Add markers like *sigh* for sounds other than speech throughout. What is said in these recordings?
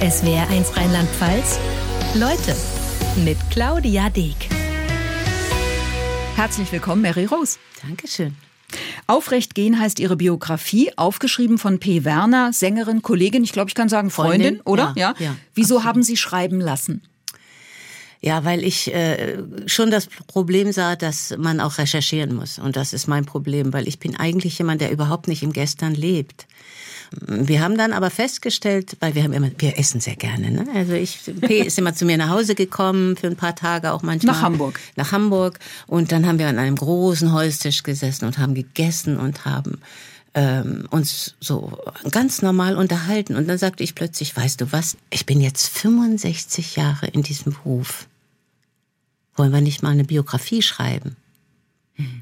SWR1 Rheinland-Pfalz. Leute mit Claudia Deek. Herzlich willkommen, Mary Rose. Dankeschön. Aufrecht gehen heißt ihre Biografie, aufgeschrieben von P. Werner, Sängerin, Kollegin, ich glaube, ich kann sagen Freundin, Freundin, oder? ja, ja, Wieso haben Sie schreiben lassen? Ja, weil ich äh, schon das Problem sah, dass man auch recherchieren muss. Und das ist mein Problem, weil ich bin eigentlich jemand, der überhaupt nicht im Gestern lebt. Wir haben dann aber festgestellt, weil wir haben immer, wir essen sehr gerne. Ne? Also ich, P ist immer zu mir nach Hause gekommen für ein paar Tage auch manchmal. Nach Hamburg. Nach Hamburg. Und dann haben wir an einem großen Holztisch gesessen und haben gegessen und haben ähm, uns so ganz normal unterhalten. Und dann sagte ich plötzlich, weißt du was, ich bin jetzt 65 Jahre in diesem Beruf. Wollen wir nicht mal eine Biografie schreiben?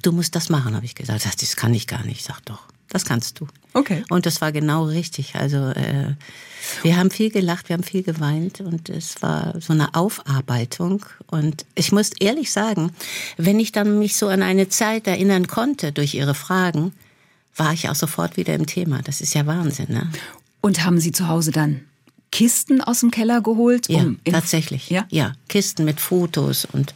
Du musst das machen, habe ich gesagt. Das kann ich gar nicht. Ich sag doch, das kannst du. Okay. Und das war genau richtig. Also äh, wir haben viel gelacht, wir haben viel geweint und es war so eine Aufarbeitung. Und ich muss ehrlich sagen, wenn ich dann mich so an eine Zeit erinnern konnte durch Ihre Fragen, war ich auch sofort wieder im Thema. Das ist ja Wahnsinn, ne? Und haben Sie zu Hause dann Kisten aus dem Keller geholt? Ja, um in- tatsächlich. Ja? ja, Kisten mit Fotos und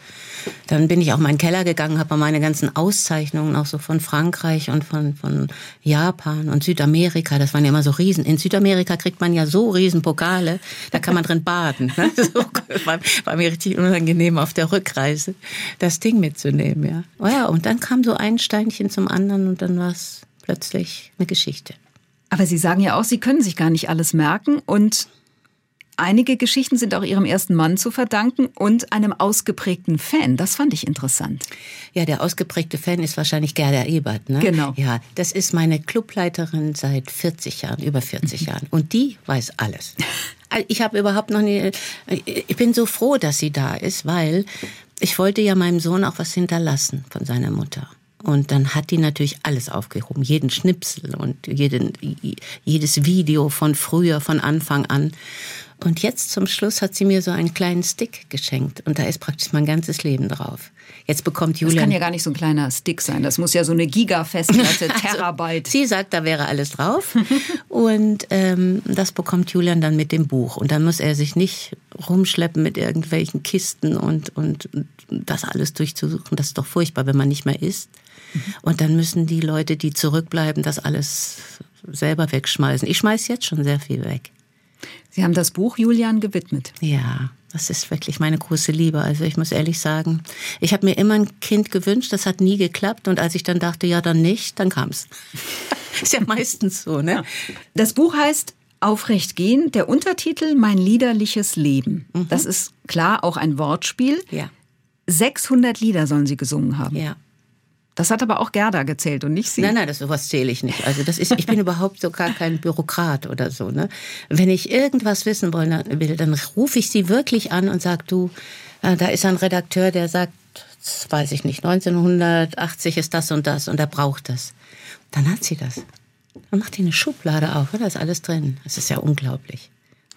dann bin ich auch in meinen Keller gegangen, habe meine ganzen Auszeichnungen auch so von Frankreich und von von Japan und Südamerika. Das waren ja immer so Riesen. In Südamerika kriegt man ja so riesen Pokale, da kann man drin baden. Ne? *laughs* So, war, war mir richtig unangenehm auf der Rückreise, das Ding mitzunehmen. Ja, oh ja und dann kam so ein Steinchen zum anderen und dann war es plötzlich eine Geschichte. Aber Sie sagen ja auch, Sie können sich gar nicht alles merken und einige Geschichten sind auch Ihrem ersten Mann zu verdanken und einem ausgeprägten Fan. Das fand ich interessant. Ja, der ausgeprägte Fan ist wahrscheinlich Gerda Ebert, ne? Genau. Ja, das ist meine Clubleiterin seit 40 Jahren, über 40 Jahren. Und die weiß alles. *laughs* Ich habe überhaupt noch nie, ich bin so froh, dass sie da ist, weil ich wollte ja meinem Sohn auch was hinterlassen von seiner Mutter. Und dann hat die natürlich alles aufgehoben, jeden Schnipsel und jeden, jedes Video von früher, von Anfang an. Und jetzt zum Schluss hat sie mir so einen kleinen Stick geschenkt und da ist praktisch mein ganzes Leben drauf. Jetzt bekommt Das Julian. kann ja gar nicht so ein kleiner Stick sein. Das muss ja so eine Giga-Festplatte, *laughs* Terabyte. Sie sagt, da wäre alles drauf. *laughs* und ähm, das bekommt Julian dann mit dem Buch. Und dann muss er sich nicht rumschleppen mit irgendwelchen Kisten und, und das alles durchzusuchen. Das ist doch furchtbar, wenn man nicht mehr isst. Und dann müssen die Leute, die zurückbleiben, das alles selber wegschmeißen. Ich schmeiß jetzt schon sehr viel weg. Sie haben das Buch Julian gewidmet. Ja, das ist wirklich meine große Liebe. Also ich muss ehrlich sagen, ich habe mir immer ein Kind gewünscht, das hat nie geklappt. Und als ich dann dachte, ja, dann nicht, dann kam's. *laughs* ist ja meistens so, ne? Das Buch heißt Aufrecht gehen, der Untertitel Mein liederliches Leben. Das ist klar auch ein Wortspiel. Ja, 600 Lieder sollen Sie gesungen haben. ja. Das hat aber auch Gerda gezählt und nicht Sie. Nein, nein, das sowas zähle ich nicht. Also das ist, ich bin *laughs* überhaupt so gar kein Bürokrat oder so. Ne? Wenn ich irgendwas wissen will, dann rufe ich sie wirklich an und sage, du, äh, da ist ein Redakteur, der sagt, weiß ich nicht, 1980 ist das und das und er braucht das. Dann hat sie das. Dann macht die eine Schublade auf da ist alles drin. Das ist ja unglaublich.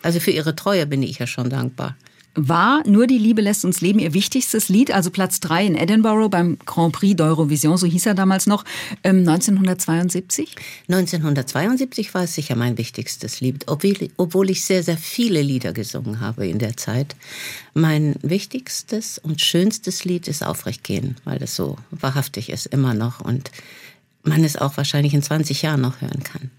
Also für ihre Treue bin ich ja schon dankbar. War Nur die Liebe lässt uns leben Ihr wichtigstes Lied, also Platz 3 in Edinburgh beim Grand Prix d'Eurovision, so hieß er damals noch, ähm, 1972? 1972 war es sicher mein wichtigstes Lied, obwohl, ich sehr, sehr viele Lieder gesungen habe in der Zeit. Mein wichtigstes und schönstes Lied ist Aufrecht gehen, weil das so wahrhaftig ist immer noch und man es auch wahrscheinlich in 20 Jahren noch hören kann.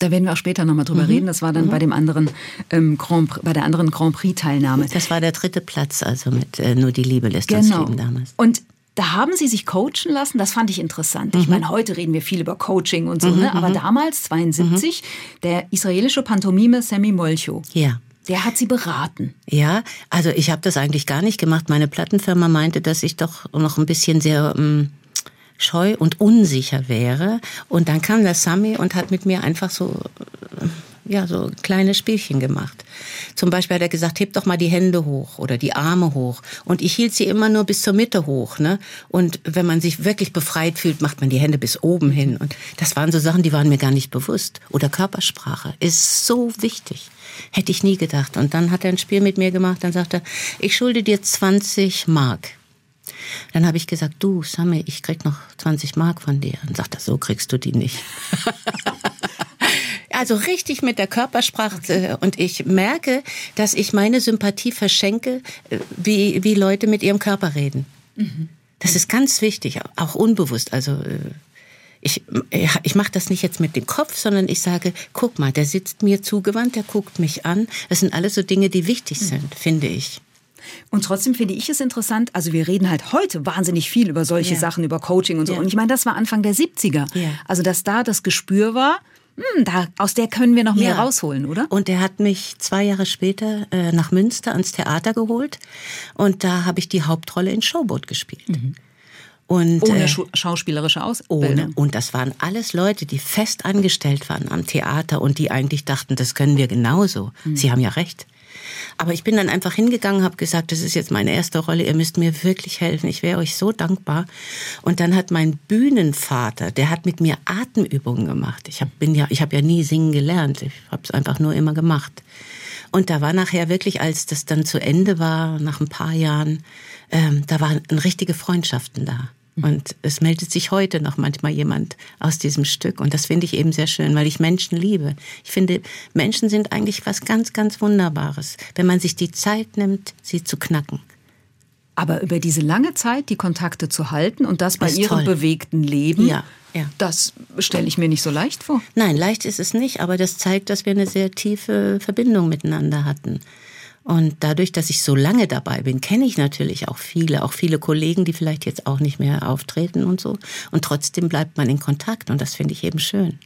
Da werden wir auch später nochmal drüber reden. Das war dann bei dem anderen ähm, Grand, Prix- bei der anderen Grand Prix Teilnahme. Das war der dritte Platz, also mit äh, Nur die Liebe lässt uns Genau. leben damals. Und da haben Sie sich coachen lassen. Das fand ich interessant. Ich meine, heute reden wir viel über Coaching und so, ne? Aber damals, 72, der israelische Pantomime Sammy Molcho, Ja. der hat Sie beraten. Ja, also ich habe das eigentlich gar nicht gemacht. Meine Plattenfirma meinte, dass ich doch noch ein bisschen sehr ähm, scheu und unsicher wäre. Und dann kam der Sami und hat mit mir einfach so, äh, ja, so kleine Spielchen gemacht. Zum Beispiel hat er gesagt, heb doch mal die Hände hoch oder die Arme hoch. Und ich hielt sie immer nur bis zur Mitte hoch. Ne? Und wenn man sich wirklich befreit fühlt, macht man die Hände bis oben hin. Und das waren so Sachen, die waren mir gar nicht bewusst. Oder Körpersprache ist so wichtig. Hätte ich nie gedacht. Und dann hat er ein Spiel mit mir gemacht. Dann sagte er, ich schulde dir 20 Mark. Dann habe ich gesagt, du, Sammy, ich krieg noch 20 Mark von dir. Und sagt er, so kriegst du die nicht. *laughs* Also richtig mit der Körpersprache. Und ich merke, dass ich meine Sympathie verschenke, äh, wie, wie Leute mit ihrem Körper reden. Das ist ganz wichtig, auch unbewusst. Also äh, ich, ich mache das nicht jetzt mit dem Kopf, sondern ich sage, guck mal, der sitzt mir zugewandt, der guckt mich an. Das sind alles so Dinge, die wichtig sind, finde ich. Und trotzdem finde ich es interessant, also wir reden halt heute wahnsinnig viel über solche Ja. Sachen, über Coaching und so. Ja. Und ich meine, das war Anfang der 70er. Ja. Also dass da das Gespür war, hm, da, aus der können wir noch mehr rausholen, oder? Und er hat mich zwei Jahre später äh, nach Münster ans Theater geholt und da habe ich die Hauptrolle in Showboat gespielt. Und, Ohne äh, schauspielerische ohne. Ausbildung. Und das waren alles Leute, die fest angestellt waren am Theater und die eigentlich dachten, das können wir genauso. Sie haben ja recht. Aber ich bin dann einfach hingegangen, habe gesagt, das ist jetzt meine erste Rolle, ihr müsst mir wirklich helfen, ich wäre euch so dankbar. Und dann hat mein Bühnenvater, der hat mit mir Atemübungen gemacht. Ich habe ja, hab ja nie singen gelernt, ich habe es einfach nur immer gemacht. Und da war nachher wirklich, als das dann zu Ende war, nach ein paar Jahren, ähm, da waren richtige Freundschaften da. Und es meldet sich heute noch manchmal jemand aus diesem Stück. Und das finde ich eben sehr schön, weil ich Menschen liebe. Ich finde, Menschen sind eigentlich was ganz, ganz Wunderbares, wenn man sich die Zeit nimmt, sie zu knacken. Aber über diese lange Zeit die Kontakte zu halten und das bei ihrem toll. bewegten Leben, Ja, ja. das stelle ich mir nicht so leicht vor. Nein, leicht ist es nicht, aber das zeigt, dass wir eine sehr tiefe Verbindung miteinander hatten. Und dadurch, dass ich so lange dabei bin, kenne ich natürlich auch viele, auch viele Kollegen, die vielleicht jetzt auch nicht mehr auftreten und so. Und trotzdem bleibt man in Kontakt und das finde ich eben schön.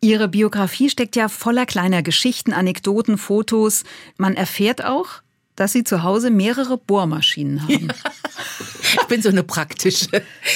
Ihre Biografie steckt ja voller kleiner Geschichten, Anekdoten, Fotos. Man erfährt auch, dass Sie zu Hause mehrere Bohrmaschinen haben. Ich bin so eine praktische.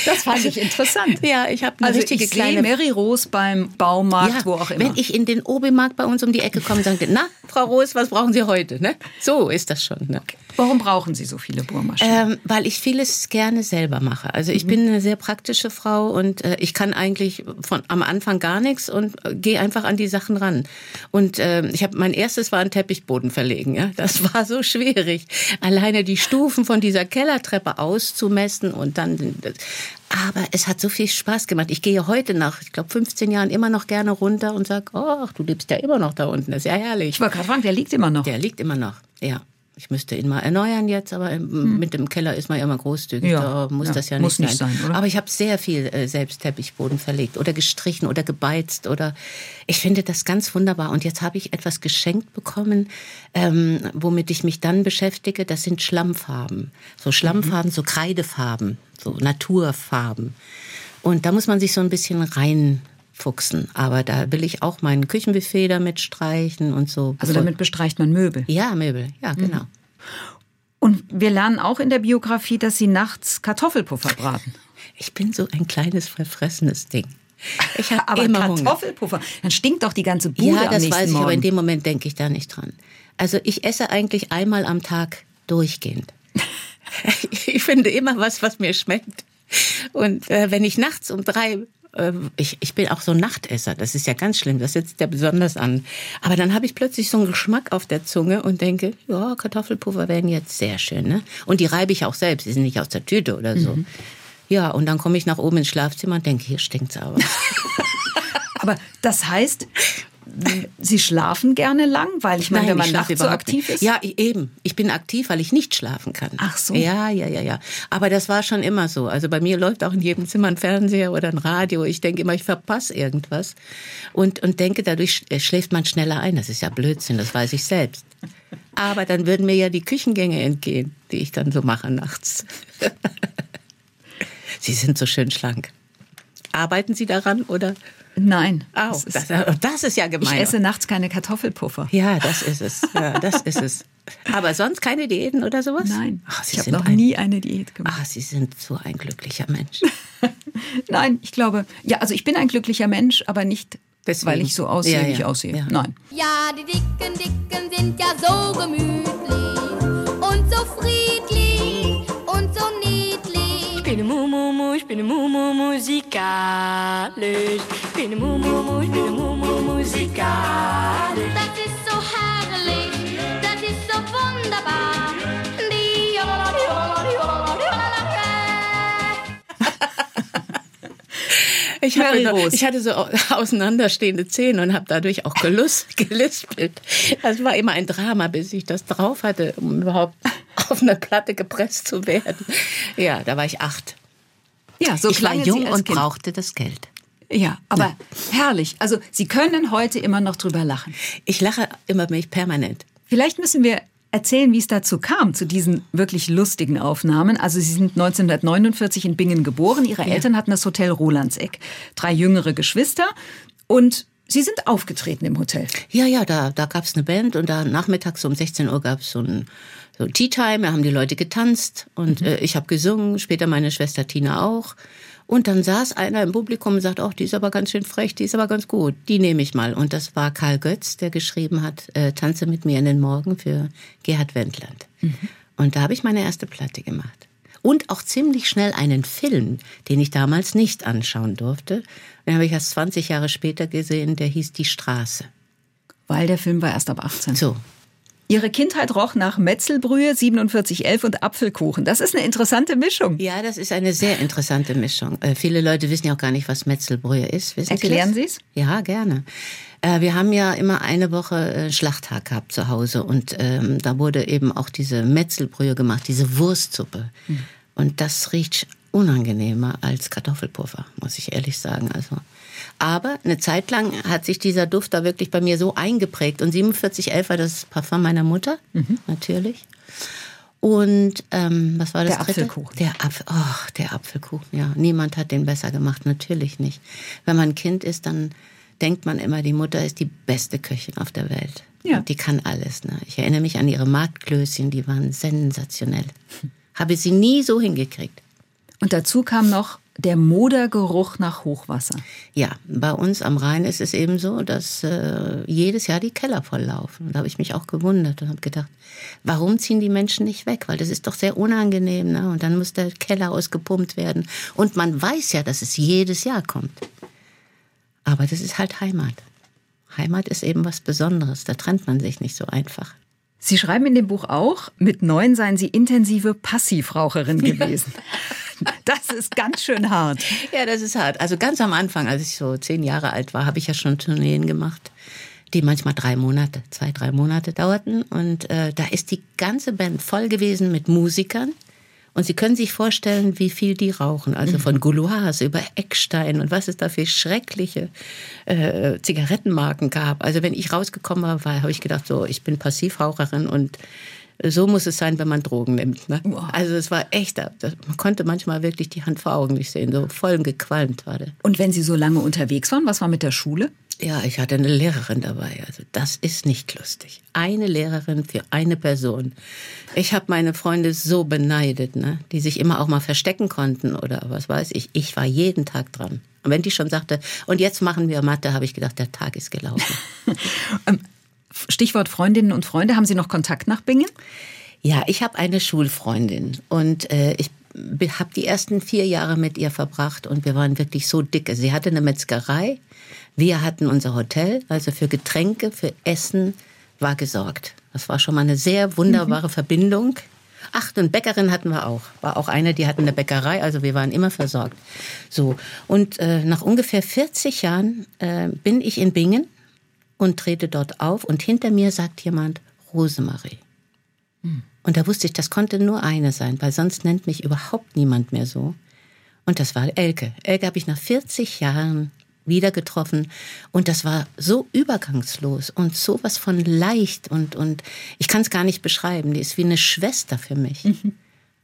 Das fand ich interessant. Ja, ich habe eine Also richtige ich kleine Mary Rose beim Baumarkt, ja, wo auch immer. Wenn ich in den Obi-Markt bei uns um die Ecke komme, sagen die, na, Frau Roos, was brauchen Sie heute? Ne? So ist das schon. Ne? Warum brauchen Sie so viele Bohrmaschinen? Ähm, weil ich vieles gerne selber mache. Also ich bin eine sehr praktische Frau und äh, ich kann eigentlich von am Anfang gar nichts und äh, gehe einfach an die Sachen ran. Und ähm, ich habe mein erstes war ein Teppichboden verlegen. Ja, das *laughs* war so schwierig, alleine die Stufen von dieser Kellertreppe auszumessen und dann. Aber es hat so viel Spaß gemacht. Ich gehe heute nach, ich glaube, 15 Jahren immer noch gerne runter und sage, ach, du lebst ja immer noch da unten. Das ist ja herrlich. ich wollte gerade fragen, der liegt immer noch. Der liegt immer noch, ja. Ich müsste ihn mal erneuern jetzt, aber im- mit dem Keller ist man ja immer großzügig. Ja, da muss ja, das ja nicht, nicht sein. sein? Aber ich habe sehr viel äh, selbst Teppichboden verlegt oder gestrichen oder gebeizt oder ich finde das ganz wunderbar. Und jetzt habe ich etwas geschenkt bekommen, ähm, womit ich mich dann beschäftige. Das sind Schlammfarben, so Schlammfarben, so Kreidefarben, so Naturfarben. Und da muss man sich so ein bisschen reinfuchsen. Aber da will ich auch mein Küchenbuffet damit streichen und so. Also damit bestreicht man Möbel. ja, Möbel, ja, genau. Und wir lernen auch in der Biografie, dass Sie nachts Kartoffelpuffer braten. Ich bin so ein kleines verfressenes Ding. Ich habe *laughs* Aber immer Hunger. Kartoffelpuffer, dann stinkt doch die ganze Bude Ja, das weiß ich, Morgen. aber in dem Moment denke ich da nicht dran. Also ich esse eigentlich einmal am Tag durchgehend. *laughs* *laughs* ich finde immer was, was mir schmeckt. Und äh, wenn ich nachts um drei, ich, ich bin auch so ein Nachtesser, das ist ja ganz schlimm, das setzt ja besonders an. Aber dann habe ich plötzlich so einen Geschmack auf der Zunge und denke, ja, Kartoffelpuffer wären jetzt sehr schön. Ne? Und die reibe ich auch selbst, die sind nicht aus der Tüte oder so. Mhm. Ja, und dann komme ich nach oben ins Schlafzimmer und denke, hier stinkt's aber. *laughs* Aber das heißt, Sie schlafen gerne lang, weil ich meine, wenn man nachts so aktiv ist. Ja, ich- eben. Ich bin aktiv, weil ich nicht schlafen kann. Ach so. Ja, ja, ja, ja. Aber das war schon immer so. Also bei mir läuft auch in jedem Zimmer ein Fernseher oder ein Radio. Ich denke immer, ich verpasse irgendwas. Und, und denke, dadurch sch- schläft man schneller ein. Das ist ja Blödsinn, das weiß ich selbst. Aber dann würden mir ja die Küchengänge entgehen, die ich dann so mache nachts. *laughs* Sie sind so schön schlank. Arbeiten Sie daran oder? Nein. Au, das ist, das, das ist ja ich gemein. esse nachts keine Kartoffelpuffer. Ja, das ist es. Ja, das ist es. Aber sonst keine Diäten oder sowas? Nein, Ach, Sie ich habe sind noch ein, nie eine Diät gemacht. Ach, Sie sind so ein glücklicher Mensch. *laughs* Nein, ich glaube, ja, also ich bin ein glücklicher Mensch, aber nicht, Deswegen. weil ich so aussehe, Ja, wie ich ja, aussehe. ja. Nein. Ja, die dicken Dicken sind ja so gemütlich und so friedlich bin eine Mumu, ich bin eine Mumu musikalisch. Ich bin eine Mumu, ich bin eine Mumu musikalisch. Das ist so herrlich, das ist so wunderbar. Die Jola, Jola, Jola, Jola, Ich, noch, Rose. ich hatte so au- auseinanderstehende Zähne und habe dadurch auch gelust, *laughs* gelispelt. Das war immer ein Drama, bis ich das drauf hatte, um überhaupt auf eine Platte gepresst zu werden. Ja, da war ich acht. Ja, so ich war jung und kind. brauchte das Geld. Ja, aber herrlich. Also Sie können heute immer noch drüber lachen. Ich lache immer mich permanent. Vielleicht müssen wir erzählen, wie es dazu kam, zu diesen wirklich lustigen Aufnahmen. Also Sie sind 1949 in Bingen geboren. Ihre Eltern hatten das Hotel Rolandseck. Drei jüngere Geschwister und Sie sind aufgetreten im Hotel. Ja, ja, da, da gab es eine Band und da nachmittags um 16 Uhr gab es so ein so Tea Time, da haben die Leute getanzt und äh, ich habe gesungen, später meine Schwester Tina auch. Und dann saß einer im Publikum und sagt, ach, die ist aber ganz schön frech, die ist aber ganz gut, die nehme ich mal. Und das war Karl Götz, der geschrieben hat, äh, Tanze mit mir in den Morgen für Gerhard Wendland. Und da habe ich meine erste Platte gemacht. Und auch ziemlich schnell einen Film, den ich damals nicht anschauen durfte. Den habe ich erst 20 Jahre später gesehen, der hieß Die Straße. Weil der Film war erst ab 18. So, Ihre Kindheit roch nach Metzelbrühe, 4711 und Apfelkuchen. Das ist eine interessante Mischung. Ja, das ist eine sehr interessante Mischung. Äh, viele Leute wissen ja auch gar nicht, was Metzelbrühe ist. Wissen Erklären Sie es? Ja, gerne. Äh, wir haben ja immer eine Woche äh, Schlachttag gehabt zu Hause und ähm, da wurde eben auch diese Metzelbrühe gemacht, diese Wurstsuppe. Und das riecht unangenehmer als Kartoffelpuffer, muss ich ehrlich sagen. Also, aber eine Zeit lang hat sich dieser Duft da wirklich bei mir so eingeprägt. Und 4711 war das Parfum meiner Mutter, natürlich. Und ähm, was war das Der dritte? Apfelkuchen. Der Apfel, oh, der Apfelkuchen, ja. Niemand hat den besser gemacht, natürlich nicht. Wenn man Kind ist, dann denkt man immer, die Mutter ist die beste Köchin auf der Welt. Ja. Und Die kann alles. Ne? Ich erinnere mich an ihre Marktklößchen, die waren sensationell. Habe sie nie so hingekriegt. Und dazu kam noch der Modergeruch nach Hochwasser. Ja, bei uns am Rhein ist es eben so, dass äh, jedes Jahr die Keller volllaufen. Und da habe ich mich auch gewundert und habe gedacht, warum ziehen die Menschen nicht weg? Weil das ist doch sehr unangenehm. Ne? Und dann muss der Keller ausgepumpt werden. Und man weiß ja, dass es jedes Jahr kommt. Aber das ist halt Heimat. Heimat ist eben was Besonderes. Da trennt man sich nicht so einfach. Sie schreiben in dem Buch auch, mit neun seien Sie intensive Passivraucherin *laughs* gewesen. Das ist ganz schön hart. Ja, das ist hart. Also ganz am Anfang, als ich so zehn Jahre alt war, habe ich ja schon Tourneen gemacht, die manchmal drei Monate, zwei, drei Monate dauerten. Und äh, da ist die ganze Band voll gewesen mit Musikern. Und Sie können sich vorstellen, wie viel die rauchen. Also von Gouloirs über Eckstein und was es da für schreckliche äh, Zigarettenmarken gab. Also wenn ich rausgekommen war, war habe ich gedacht, so, ich bin Passivraucherin und so muss es sein, wenn man Drogen nimmt. Ne? Wow. Also es war echt, das- man konnte manchmal wirklich die Hand vor Augen nicht sehen. So voll gequalmt war der. Und wenn Sie so lange unterwegs waren, was war mit der Schule? Ja, ich hatte eine Lehrerin dabei. Also das ist nicht lustig. Eine Lehrerin für eine Person. Ich habe meine Freunde so beneidet, ne? die sich immer auch mal verstecken konnten oder was weiß ich. Ich war jeden Tag dran. Und wenn die schon sagte, und jetzt machen wir Mathe, habe ich gedacht, der Tag ist gelaufen. *laughs* Stichwort Freundinnen und Freunde. Haben Sie noch Kontakt nach Bingen? Ja, ich habe eine Schulfreundin und äh, ich habe die ersten vier Jahre mit ihr verbracht und wir waren wirklich so dicke. Sie hatte eine Metzgerei, wir hatten unser Hotel, also für Getränke, für Essen war gesorgt. Das war schon mal eine sehr wunderbare Verbindung. Ach, und Bäckerin hatten wir auch. War auch eine, die hatten eine Bäckerei, also wir waren immer versorgt. So, und äh, nach ungefähr 40 Jahren äh, bin ich in Bingen und trete dort auf und hinter mir sagt jemand Rosemarie. Und da wusste ich, das konnte nur eine sein, weil sonst nennt mich überhaupt niemand mehr so. Und das war Elke. Elke habe ich nach 40 Jahren wieder getroffen und das war so übergangslos und sowas von leicht und, und ich kann es gar nicht beschreiben. Die ist wie eine Schwester für mich.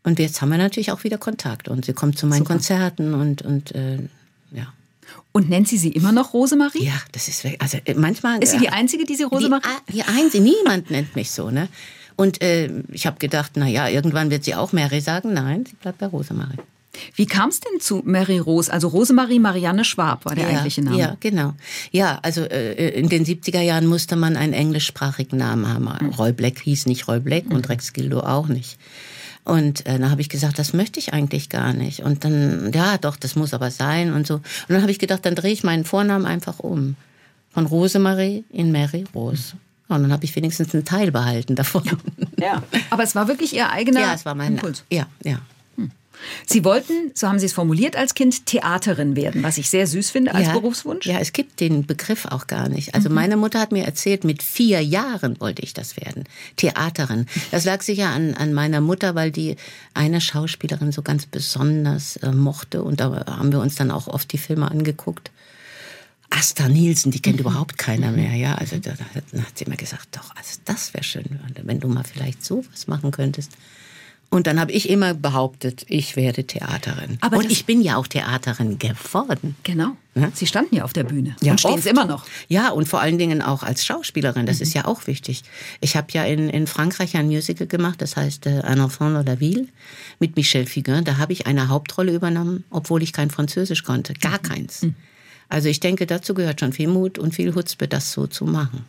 Und jetzt haben wir natürlich auch wieder Kontakt und sie kommt zu meinen Konzerten und, und äh, ja. Und nennt sie sie immer noch Rosemarie? Ja, das ist wirklich, also äh, manchmal. Ist sie die Einzige, die Sie Rosemarie? Die, die Einzige, niemand nennt mich so, ne? Und äh, ich habe gedacht, na ja, irgendwann wird sie auch Mary sagen. Nein, sie bleibt bei Rosemarie. Wie kam es denn zu Mary Rose? Also Rosemarie Marianne Schwab war der ja, eigentliche Name. Ja, genau. Ja, also äh, in den 70er Jahren musste man einen englischsprachigen Namen haben. Roy Black hieß nicht Roy Black und Rex Gildo auch nicht. Und äh, dann habe ich gesagt, das möchte ich eigentlich gar nicht. Und dann, ja, doch, das muss aber sein und so. Und dann habe ich gedacht, dann drehe ich meinen Vornamen einfach um. Von Rosemarie in Mary Rose. Und dann habe ich wenigstens einen Teil behalten davon. Ja. Aber es war wirklich Ihr eigener Ja, es war mein Impuls. Ja, ja. Sie wollten, so haben Sie es formuliert, als Kind Theaterin werden, was ich sehr süß finde als ja, Berufswunsch. Ja, es gibt den Begriff auch gar nicht. Also meine Mutter hat mir erzählt, mit vier Jahren wollte ich das werden. Theaterin. Das lag sicher an, an meiner Mutter, weil die eine Schauspielerin so ganz besonders äh, mochte. Und da haben wir uns dann auch oft die Filme angeguckt. Asta Nielsen, die kennt überhaupt keiner mehr, ja. Also da, da hat sie immer gesagt, doch, also das wäre schön, wenn du mal vielleicht sowas machen könntest. Und dann habe ich immer behauptet, ich werde Theaterin. Aber und ich bin ja auch Theaterin geworden. Genau. Ja. Sie standen ja auf der Bühne Ja, und stehen es immer noch. Ja, und vor allen Dingen auch als Schauspielerin. Das ist ja auch wichtig. Ich habe ja in, in Frankreich ein Musical gemacht, das heißt äh, Un enfant dans la ville mit Michel Fugain. Da habe ich eine Hauptrolle übernommen, obwohl ich kein Französisch konnte. Gar keins. Also ich denke, dazu gehört schon viel Mut und viel Hutzpe, das so zu machen.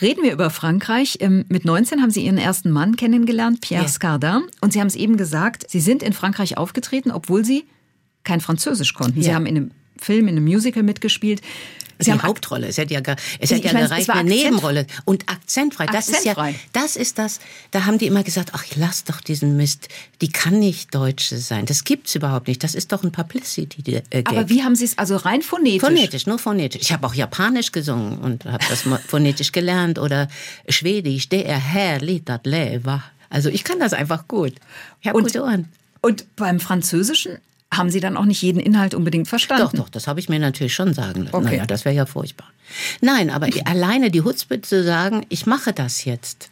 Reden wir über Frankreich. Ähm, Mit 19 haben Sie Ihren ersten Mann kennengelernt, Pierre Ja. Scardin. Und Sie haben es eben gesagt, Sie sind in Frankreich aufgetreten, obwohl Sie kein Französisch konnten. Sie Ja. haben in einem Film, in einem Musical mitgespielt. Sie die Hauptrolle. Es hätte ja, gar, es hätte ja meine, gereicht, eine akzent- Nebenrolle. Und akzentfrei. Das ist ja, Akzentfrei. das ist das. Da haben die immer gesagt, ach, lass doch diesen Mist. Die kann nicht Deutsche sein. Das gibt's überhaupt nicht. Das ist doch ein Publicity äh. Aber wie haben Sie es, also rein phonetisch? Phonetisch, nur phonetisch. Ich habe auch Japanisch gesungen und habe das *laughs* phonetisch gelernt oder Schwedisch. Der Herr litat leva. Also ich kann das einfach gut. Ich habe gute Ohren. Und beim Französischen haben Sie dann auch nicht jeden Inhalt unbedingt verstanden? Doch, doch, das habe ich mir natürlich schon sagen lassen. Okay. Naja, das wäre ja furchtbar. Nein, aber alleine die Hutzpe zu sagen, ich mache das jetzt.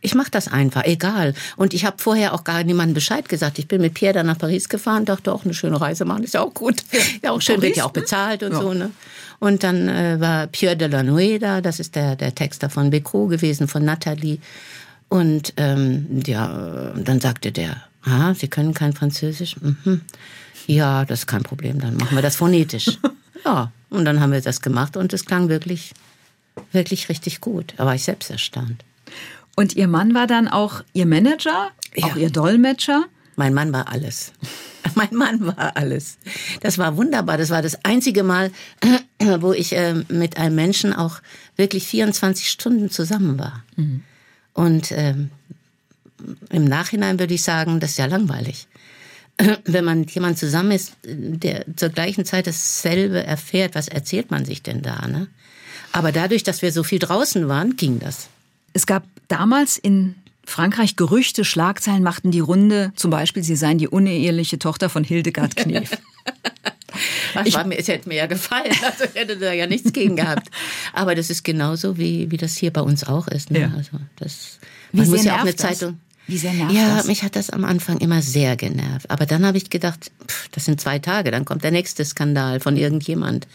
Ich mache das einfach, egal. Und ich habe vorher auch gar niemandem Bescheid gesagt. Ich bin mit Pierre dann nach Paris gefahren, dachte auch, eine schöne Reise machen, ist ja auch gut. Ja, *laughs* auch schön, wird ja auch ne? bezahlt und Ja. so. Ne? Und dann äh, war Pierre de la Nueda, das ist der, der Texter von Becro gewesen, von Nathalie. Und ähm, ja, dann sagte der, ah, Sie können kein Französisch? Mhm. Ja, das ist kein Problem, dann machen wir das phonetisch. *laughs* ja, und dann haben wir das gemacht und es klang wirklich, wirklich richtig gut. Da war ich selbst erstaunt. Und Ihr Mann war dann auch Ihr Manager, Ja. auch Ihr Dolmetscher. Mein Mann war alles. *laughs* Mein Mann war alles. Das war wunderbar. Das war das einzige Mal, *clears throat* wo ich äh, mit einem Menschen auch wirklich 24 Stunden zusammen war. Und ähm, im Nachhinein würde ich sagen, das ist ja langweilig. *clears throat* Wenn man mit jemand zusammen ist, der zur gleichen Zeit dasselbe erfährt, was erzählt man sich denn da? Ne? Aber dadurch, dass wir so viel draußen waren, ging das. Es gab damals in Frankreich Gerüchte, Schlagzeilen machten die Runde. Zum Beispiel, Sie seien die uneheliche Tochter von Hildegard Knef. *laughs* Ich, war mir, es hätte mir ja gefallen, also ich hätte da ja nichts gegen gehabt. Aber das ist genauso, wie, wie das hier bei uns auch ist. Ne? Ja. Also das, Wie man sehr muss ja auch eine das? Zeitung. Wie sehr nervt ja, das? mich hat das am Anfang immer sehr genervt. Aber dann habe ich gedacht, pff, das sind zwei Tage, dann kommt der nächste Skandal von irgendjemand.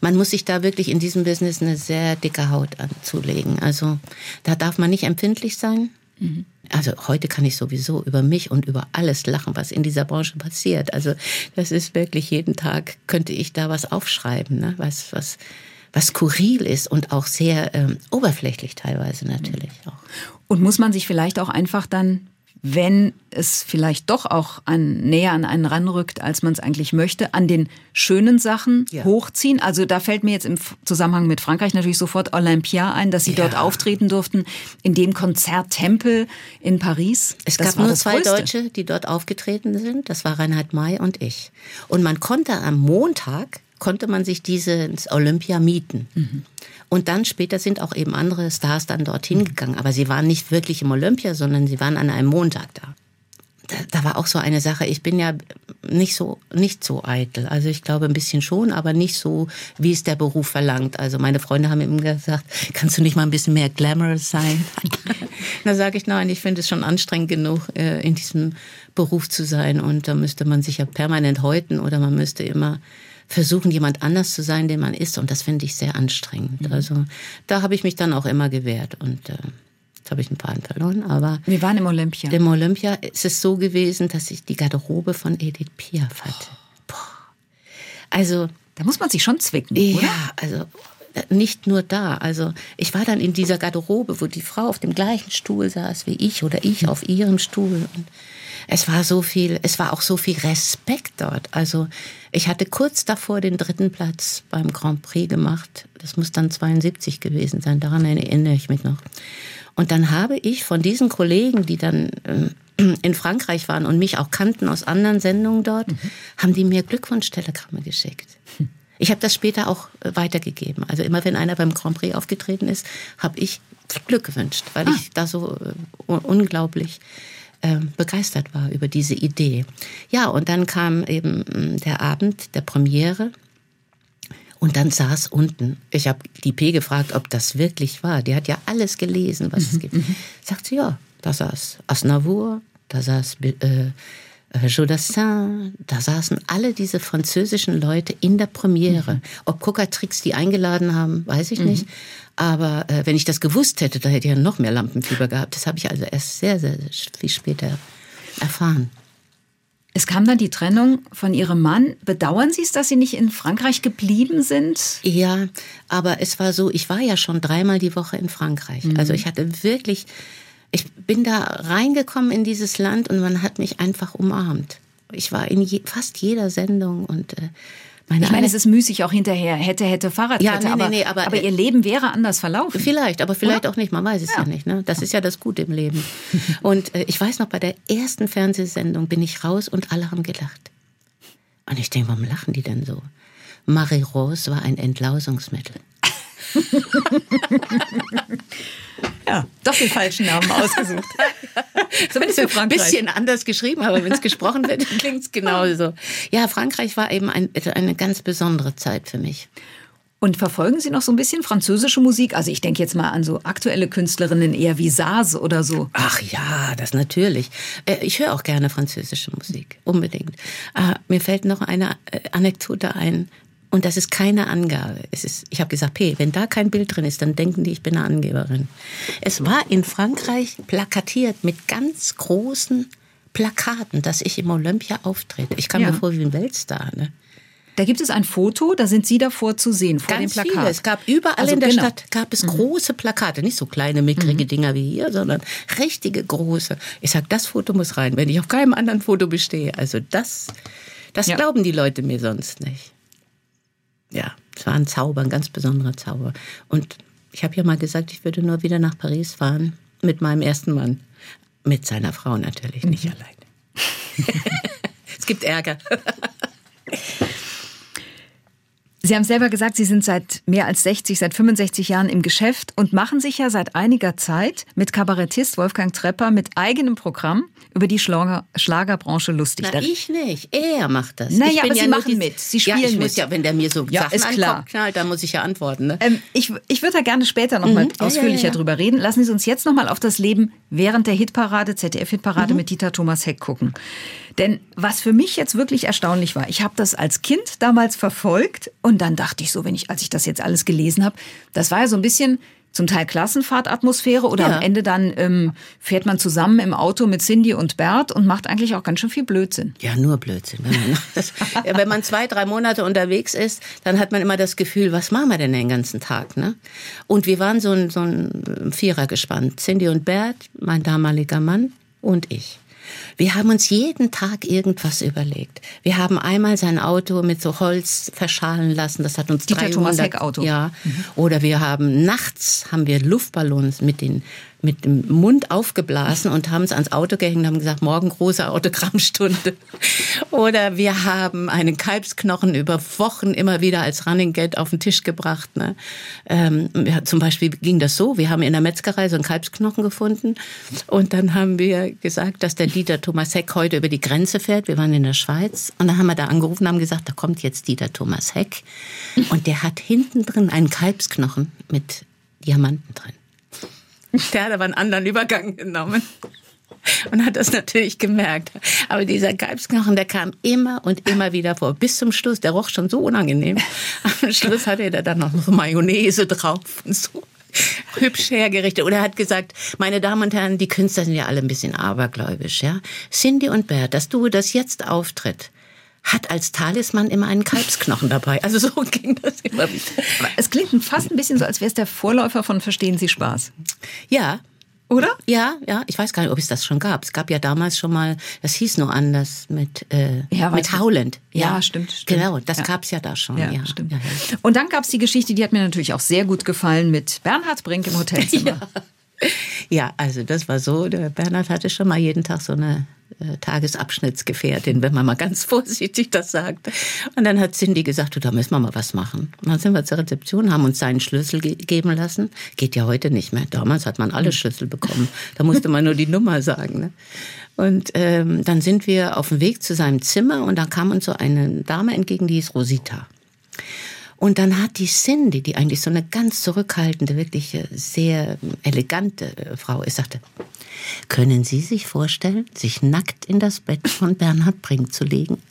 Man muss sich da wirklich in diesem Business eine sehr dicke Haut anzulegen. Also da darf man nicht empfindlich sein. Mhm. Also heute kann ich sowieso über mich und über alles lachen, was in dieser Branche passiert. Also das ist wirklich jeden Tag könnte ich da was aufschreiben, ne? was was was skurril ist und auch sehr ähm, oberflächlich teilweise natürlich auch. Und muss man sich vielleicht auch einfach dann, wenn es vielleicht doch auch an, näher an einen ranrückt, als man es eigentlich möchte, an den schönen Sachen Ja. hochziehen? Also da fällt mir jetzt im Zusammenhang mit Frankreich natürlich sofort Olympia ein, dass Sie Ja. dort auftreten durften, in dem Konzerttempel in Paris. Es Das gab nur zwei Größte. Deutsche, die dort aufgetreten sind. Das war Reinhard May und ich. Und man konnte am Montag konnte man sich dieses Olympia mieten. Mhm. Und dann später sind auch eben andere Stars dann dorthin gegangen. Aber sie waren nicht wirklich im Olympia, sondern sie waren an einem Montag da. Da, da war auch so eine Sache. Ich bin ja nicht so nicht so eitel. Also ich glaube ein bisschen schon, aber nicht so, wie es der Beruf verlangt. Also meine Freunde haben immer gesagt, kannst du nicht mal ein bisschen mehr glamorous sein? *laughs* da sage ich, nein, ich finde es schon anstrengend genug, äh, in diesem Beruf zu sein. Und da müsste man sich ja permanent häuten oder man müsste immer versuchen, jemand anders zu sein, den man ist. Und das finde ich sehr anstrengend. Also da habe ich mich dann auch immer gewehrt. Und äh, jetzt habe ich ein paar verloren, aber Wir waren im Olympia. im Olympia ist es so gewesen, dass ich die Garderobe von Edith Piaf hatte. Boah. Also, Da muss man sich schon zwicken, oder? ja, also äh, nicht nur da. Also ich war dann in dieser Garderobe, wo die Frau auf dem gleichen Stuhl saß wie ich oder ich auf ihrem Stuhl. Und es war so viel, es war auch so viel Respekt dort. Also ich hatte kurz davor den dritten Platz beim Grand Prix gemacht. Das muss dann 72 gewesen sein, daran erinnere ich mich noch. Und dann habe ich von diesen Kollegen, die dann äh, in Frankreich waren und mich auch kannten aus anderen Sendungen dort, mhm. haben die mir Glückwunschtelegramme geschickt. Ich habe das später auch äh, weitergegeben. Also immer wenn einer beim Grand Prix aufgetreten ist, habe ich Glück gewünscht, weil ah. ich da so äh, unglaublich äh, begeistert war über diese Idee. Ja, und dann kam eben mm, der Abend der Premiere. Und dann saß unten, ich habe die P gefragt, ob das wirklich war. Die hat ja alles gelesen, was es mhm, gibt. Mhm. Sagt sie, ja, da saß Asnavour, da saß äh, Jodassin, da saßen alle diese französischen Leute in der Premiere. Mhm. Ob Coca-Tricks die eingeladen haben, weiß ich mhm. nicht. Aber äh, wenn ich das gewusst hätte, da hätte ich ja noch mehr Lampenfieber gehabt. Das habe ich also erst sehr, sehr viel später erfahren. Es kam dann die Trennung von Ihrem Mann. Bedauern Sie es, dass Sie nicht in Frankreich geblieben sind? Ja, aber es war so, ich war ja schon dreimal die Woche in Frankreich. Mhm. Also ich hatte wirklich ich bin da reingekommen in dieses Land und man hat mich einfach umarmt. Ich war in je, fast jeder Sendung und äh, meine ich meine, es ist müßig auch hinterher. Hätte, hätte, Fahrradkette. Ja, nee, aber, nee, aber, aber, ihr Leben wäre anders verlaufen. Vielleicht, aber vielleicht Oder? auch nicht. Man weiß es ja, ja nicht. Ne? Das ist ja das Gute im Leben. *laughs* Und äh, ich weiß noch, bei der ersten Fernsehsendung bin ich raus und alle haben gelacht. Und ich denke, warum lachen die denn so? Marie Rose war ein Entlausungsmittel. Ja, doch den falschen Namen ausgesucht. *laughs* Zumindest für Frankreich. Ein bisschen anders geschrieben, aber wenn es gesprochen wird, klingt es genauso. Ja, Frankreich war eben ein, eine ganz besondere Zeit für mich. Und verfolgen Sie noch so ein bisschen französische Musik? Also ich denke jetzt mal an so aktuelle Künstlerinnen eher wie Saz oder so. Ach ja, das natürlich. Äh, ich höre auch gerne französische Musik, unbedingt. Ah, mir fällt noch eine äh, Anekdote ein. Und das ist keine Angabe. Es ist, ich habe gesagt, P, wenn da kein Bild drin ist, dann denken die, ich bin eine Angeberin. Es war in Frankreich plakatiert mit ganz großen Plakaten, dass ich im Olympia auftrete. Ich kam ja. mir vor wie ein Weltstar. Ne? Da gibt es ein Foto, da sind Sie davor zu sehen, vor Ganz dem Plakat. Viele. Es gab überall also in der genau. Stadt gab es mhm. große Plakate, nicht so kleine, mickrige mhm. Dinger wie hier, sondern richtige große. Ich sag, das Foto muss rein, wenn ich auf keinem anderen Foto bestehe. Also das, das ja. glauben die Leute mir sonst nicht ja, es war ein Zauber, ein ganz besonderer Zauber. Und ich habe ja mal gesagt, ich würde nur wieder nach Paris fahren mit meinem ersten Mann. Mit seiner Frau natürlich, nicht mhm. alleine. *laughs* es gibt Ärger. *laughs* Sie haben selber gesagt, Sie sind seit mehr als 60, seit 65 Jahren im Geschäft und machen sich ja seit einiger Zeit mit Kabarettist Wolfgang Trepper mit eigenem Programm über die Schlager, Schlagerbranche lustig. Na, ich nicht. Er macht das. Naja, aber ja Sie machen mit. Sie spielen ja, ich mit. Muss ja, wenn der mir so ja, Sachen an knallt, dann muss ich ja antworten. Ne? Ähm, ich ich würde da gerne später noch mhm. mal ausführlicher ja, drüber reden. Lassen Sie uns jetzt noch mal auf das Leben während der Hitparade, ZDF-Hitparade mhm. mit Dieter Thomas Heck gucken. Denn was für mich jetzt wirklich erstaunlich war, ich habe das als Kind damals verfolgt und dann dachte ich so, wenn ich, als ich das jetzt alles gelesen habe, das war ja so ein bisschen zum Teil Klassenfahrtatmosphäre oder ja. am Ende dann ähm, fährt man zusammen im Auto mit Cindy und Bert und macht eigentlich auch ganz schön viel Blödsinn. Ja, nur Blödsinn. Wenn man, das, *laughs* wenn man zwei, drei Monate unterwegs ist, dann hat man immer das Gefühl, was machen wir denn den ganzen Tag? Ne? Und wir waren so ein, so ein Vierer gespannt. Cindy und Bert, mein damaliger Mann und ich. Wir haben uns jeden Tag irgendwas überlegt. Wir haben einmal sein Auto mit so Holz verschalen lassen. Das hat uns Dieter 300, Thomas Heck Auto. Ja. Mhm. Oder wir haben nachts haben wir Luftballons mit den mit dem Mund aufgeblasen und haben es ans Auto gehängt und haben gesagt, morgen große Autogrammstunde. *laughs* Oder wir haben einen Kalbsknochen über Wochen immer wieder als Running Gate auf den Tisch gebracht. Ne? Ähm, ja, zum Beispiel ging das so, wir haben in der Metzgerei so einen Kalbsknochen gefunden und dann haben wir gesagt, dass der Dieter Thomas Heck heute über die Grenze fährt. Wir waren in der Schweiz und dann haben wir da angerufen und haben gesagt, da kommt jetzt Dieter Thomas Heck und der hat hinten drin einen Kalbsknochen mit Diamanten drin. *laughs* Der hat aber einen anderen Übergang genommen und hat das natürlich gemerkt. Aber dieser Kalbsknochen, der kam immer und immer wieder vor. Bis zum Schluss, der roch schon so unangenehm. Am Schluss hatte er dann noch so Mayonnaise drauf und so hübsch hergerichtet. Oder er hat gesagt, meine Damen und Herren, die Künstler sind ja alle ein bisschen abergläubisch, ja. Cindy und Bert, das Duo, das jetzt auftritt, hat als Talisman immer einen Kalbsknochen dabei. Also so *laughs* ging das immer wieder. Aber es klingt fast ein bisschen so, als wäre es der Vorläufer von Verstehen Sie Spaß. Ja, Oder? ja, ja. Ich weiß gar nicht, ob es das schon gab. Es gab ja damals schon mal, das hieß nur anders mit, äh, Ja, mit. Howland. Ja, stimmt, stimmt. Genau, das Ja. gab's ja da schon. Ja, Ja, stimmt. Ja, ja. Und dann gab es die Geschichte, die hat mir natürlich auch sehr gut gefallen mit Bernhard Brink im *laughs* Hotelzimmer. Ja, also das war so, der Bernhard hatte schon mal jeden Tag so eine äh, Tagesabschnittsgefährtin, wenn man mal ganz *laughs* vorsichtig das sagt. Und dann hat Cindy gesagt, du, da müssen wir mal was machen. Und dann sind wir zur Rezeption, haben uns seinen Schlüssel ge geben lassen. Geht ja heute nicht mehr. Damals hat man alle Schlüssel bekommen. Da musste man nur die *laughs* Nummer sagen. Ne? Und ähm, dann sind wir auf dem Weg zu seinem Zimmer und dann kam uns so eine Dame entgegen, die hieß Rosita. Und dann hat die Cindy, die eigentlich so eine ganz zurückhaltende, wirklich äh, sehr elegante äh, Frau ist, sagte, können Sie sich vorstellen, sich nackt in das Bett von Bernhard Brink zu legen?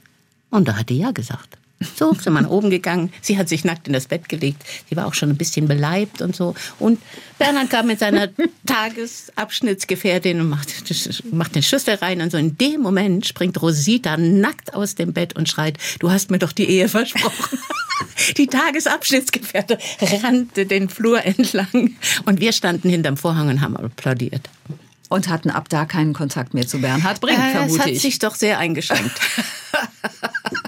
Und da hat die ja gesagt. So sind wir nach oben gegangen. Sie hat sich nackt in das Bett gelegt. Sie war auch schon ein bisschen beleibt und so. Und Bernhard kam mit seiner *laughs* Tagesabschnittsgefährtin und macht, macht den Schlüssel rein. Und so in dem Moment springt Rosita nackt aus dem Bett und schreit, du hast mir doch die Ehe versprochen. *laughs* Die Tagesabschnittsgefährte rannte den Flur entlang und wir standen hinterm Vorhang und haben applaudiert. Und hatten ab da keinen Kontakt mehr zu Bernhard Brink, Äh, es vermute hat ich. sich doch sehr eingeschränkt. *laughs*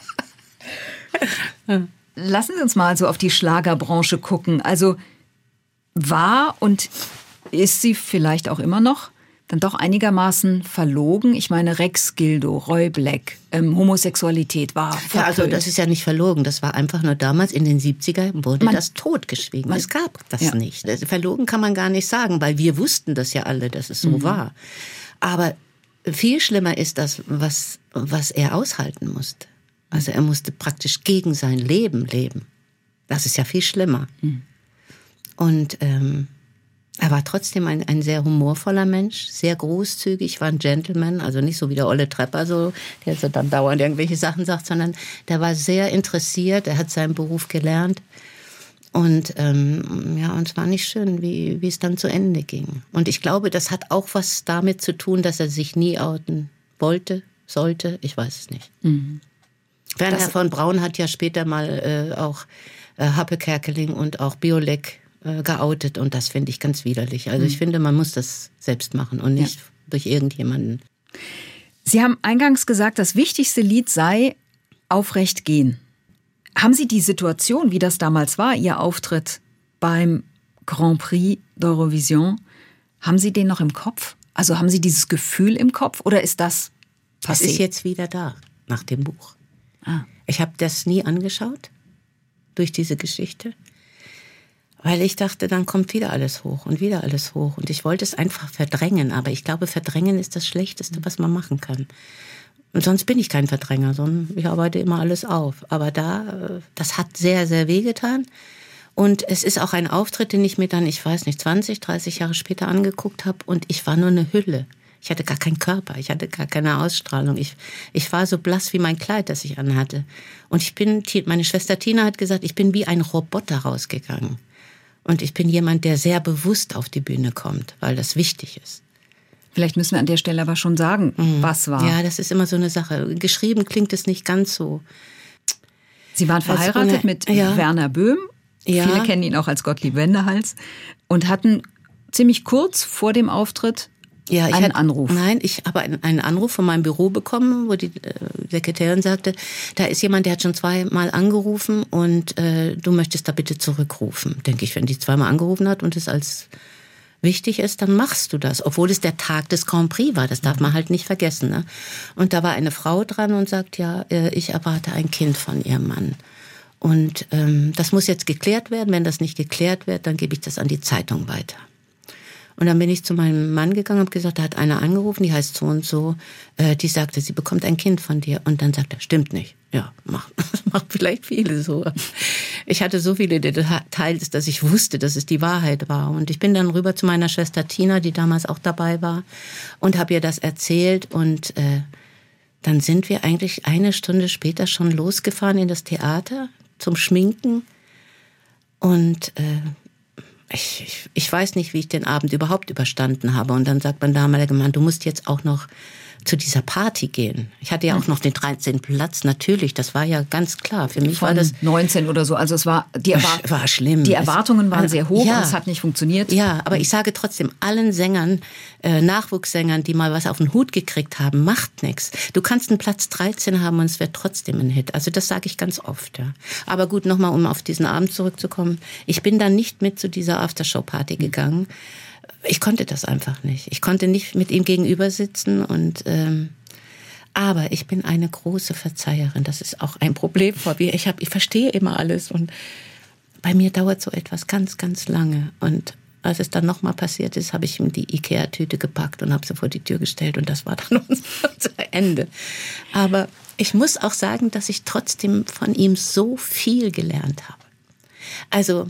*laughs* Lassen Sie uns mal so auf die Schlagerbranche gucken. Also war und ist sie vielleicht auch immer noch dann doch einigermaßen verlogen? Ich meine, Rex Gildo, Roy Black, ähm, Homosexualität war Ja, also verpönt. das ist ja nicht verlogen. Das war einfach nur damals in den 70er wurde Man- das totgeschwiegen. man- es gab das Ja. nicht. Verlogen kann man gar nicht sagen, weil wir wussten das ja alle, dass es so Mhm. war. Aber viel schlimmer ist das, was, was er aushalten musste. Also er musste praktisch gegen sein Leben leben. Das ist ja viel schlimmer. Mhm. Und ähm, er war trotzdem ein, ein sehr humorvoller Mensch, sehr großzügig, war ein Gentleman, also nicht so wie der Olle Trepper, so, der so dann dauernd irgendwelche Sachen sagt, sondern der war sehr interessiert, er hat seinen Beruf gelernt. Und ähm, ja, und es war nicht schön, wie, wie es dann zu Ende ging. Und ich glaube, das hat auch was damit zu tun, dass er sich nie outen wollte, sollte, ich weiß es nicht. Werner von Braun hat ja später mal äh, auch äh, Happe Kerkeling und auch Biolek äh, geoutet und das finde ich ganz widerlich. Also ich finde, man muss das selbst machen und nicht durch irgendjemanden. Sie haben eingangs gesagt, das wichtigste Lied sei Aufrecht gehen. Haben Sie die Situation, wie das damals war, Ihr Auftritt beim Grand Prix d'Eurovision, haben Sie den noch im Kopf? Also haben Sie dieses Gefühl im Kopf oder ist das Das passé? ist jetzt wieder da, nach dem Buch. Ah. Ich habe das nie angeschaut, durch diese Geschichte, weil ich dachte, dann kommt wieder alles hoch und wieder alles hoch. Und ich wollte es einfach verdrängen, aber ich glaube, verdrängen ist das Schlechteste, was man machen kann. Und sonst bin ich kein Verdränger, sondern ich arbeite immer alles auf. Aber da, äh, das hat sehr, sehr wehgetan. Und es ist auch ein Auftritt, den ich mir dann, ich weiß nicht, 20, 30 Jahre später angeguckt habe und ich war nur eine Hülle. Ich hatte gar keinen Körper, ich hatte gar keine Ausstrahlung. Ich, ich war so blass wie mein Kleid, das ich anhatte. Und ich bin, meine Schwester Tina hat gesagt, ich bin wie ein Roboter rausgegangen. Und ich bin jemand, der sehr bewusst auf die Bühne kommt, weil das wichtig ist. Vielleicht müssen wir an der Stelle aber schon sagen, was war. Mhm. Ja, das ist immer so eine Sache. Geschrieben klingt es nicht ganz so. Sie waren verheiratet ohne- mit ja. Werner Böhm. Ja. Viele kennen ihn auch als Gottlieb Wendehals. Und hatten ziemlich kurz vor dem Auftritt Ja, ich einen hatte- Anruf. Nein, ich habe einen, einen Anruf von meinem Büro bekommen, wo die äh, Sekretärin sagte, da ist jemand, der hat schon zweimal angerufen und äh, du möchtest da bitte zurückrufen. Denke ich, wenn die zweimal angerufen hat und es als wichtig ist, dann machst du das. Obwohl es der Tag des Grand Prix war, das darf man halt nicht vergessen. Ne? Und da war eine Frau dran und sagt, ja, äh, ich erwarte ein Kind von ihrem Mann. Und ähm, das muss jetzt geklärt werden. Wenn das nicht geklärt wird, dann gebe ich das an die Zeitung weiter. Und dann bin ich zu meinem Mann gegangen und gesagt, da hat einer angerufen, die heißt so und so. Äh, die sagte, sie bekommt ein Kind von dir. Und dann sagt er, stimmt nicht. Ja, macht *laughs* macht vielleicht viele so. Ich hatte so viele Details, dass ich wusste, dass es die Wahrheit war. Und ich bin dann rüber zu meiner Schwester Tina, die damals auch dabei war, und habe ihr das erzählt. Und äh, dann sind wir eigentlich eine Stunde später schon losgefahren in das Theater zum Schminken. Und äh, ich, ich, weiß nicht, wie ich den Abend überhaupt überstanden habe. Und dann sagt mein damaliger Mann, du musst jetzt auch noch zu dieser Party gehen. Ich hatte ja auch noch den 13. Platz, natürlich, das war ja ganz klar. Für mich Von war das 19 oder so. Also es war die, Erwar war schlimm. die Erwartungen waren sehr hoch Ja. und es hat nicht funktioniert. Ja, aber ich sage trotzdem, allen Sängern, äh, Nachwuchssängern, die mal was auf den Hut gekriegt haben, macht nichts. Du kannst einen Platz 13 haben und es wird trotzdem ein Hit. Also das sage ich ganz oft. Ja. Aber gut, nochmal, um auf diesen Abend zurückzukommen. Ich bin dann nicht mit zu dieser Aftershow-Party gegangen. Ich konnte das einfach nicht. Ich konnte nicht mit ihm gegenüber sitzen und ähm, aber ich bin eine große Verzeiherin. Das ist auch ein Problem vor mir. Ich, hab, ich verstehe immer alles und bei mir dauert so etwas ganz, ganz lange. Und als es dann nochmal passiert ist, habe ich ihm die Ikea-Tüte gepackt und habe sie vor die Tür gestellt und das war dann *laughs* unser Ende. Aber ich muss auch sagen, dass ich trotzdem von ihm so viel gelernt habe. Also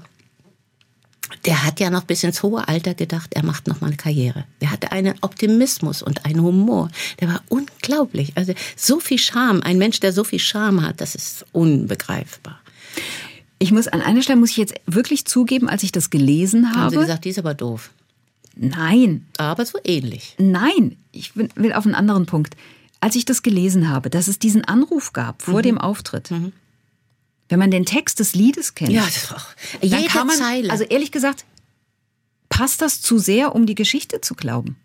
der hat ja noch bis ins hohe Alter gedacht, er macht noch mal eine Karriere. Der hatte einen Optimismus und einen Humor. Der war unglaublich. Also so viel Charme. Ein Mensch, der so viel Charme hat, das ist unbegreifbar. Ich muss an einer Stelle muss ich jetzt wirklich zugeben, als ich das gelesen Haben Sie habe. gesagt, die ist aber doof. nein, Aber so ähnlich. nein, ich will, auf einen anderen Punkt. Als ich das gelesen habe, dass es diesen Anruf gab Mhm. vor dem Auftritt. Wenn man den Text des Liedes kennt, Ja, Jede kann man, Zeile. also ehrlich gesagt, passt das zu sehr, um die Geschichte zu glauben?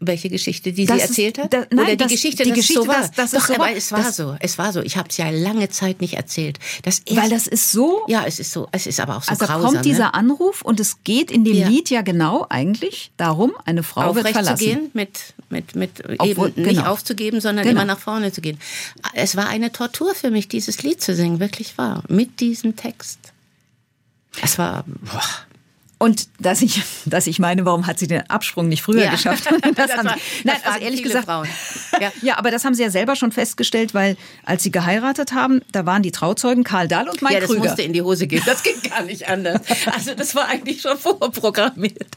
Welche Geschichte, die Das sie erzählt hat? da- nein, Oder die das- Geschichte, die Geschichte, es so war. dass es Doch, so aber war. es war Das- so. Es war so. Ich habe es ja lange Zeit nicht erzählt. Das Weil erste- das ist so. ja, es ist so. Es ist aber auch so also grausam. kommt dieser ne? Anruf und es geht in dem Ja. Lied ja genau eigentlich darum, eine Frau wird aufrecht zu verlassen. gehen, mit, mit, mit Obwohl- eben nicht genau. aufzugeben, sondern Genau. immer nach vorne zu gehen. Es war eine Tortur für mich, dieses Lied zu singen, wirklich wahr, mit diesem Text. Es war, boah. Und dass ich, *laughs* dass ich meine, warum hat sie den Absprung nicht früher Ja. geschafft? *laughs* Das haben war- sie- das Nein, also ehrlich gesagt, Frauen. *laughs* Ja. ja. aber das haben sie ja selber schon festgestellt, weil als sie geheiratet haben, da waren die Trauzeugen Karl Dahl und Mike ja, das Krüger. musste in die Hose gehen. Das ging gar nicht anders. Also das war eigentlich schon vorprogrammiert.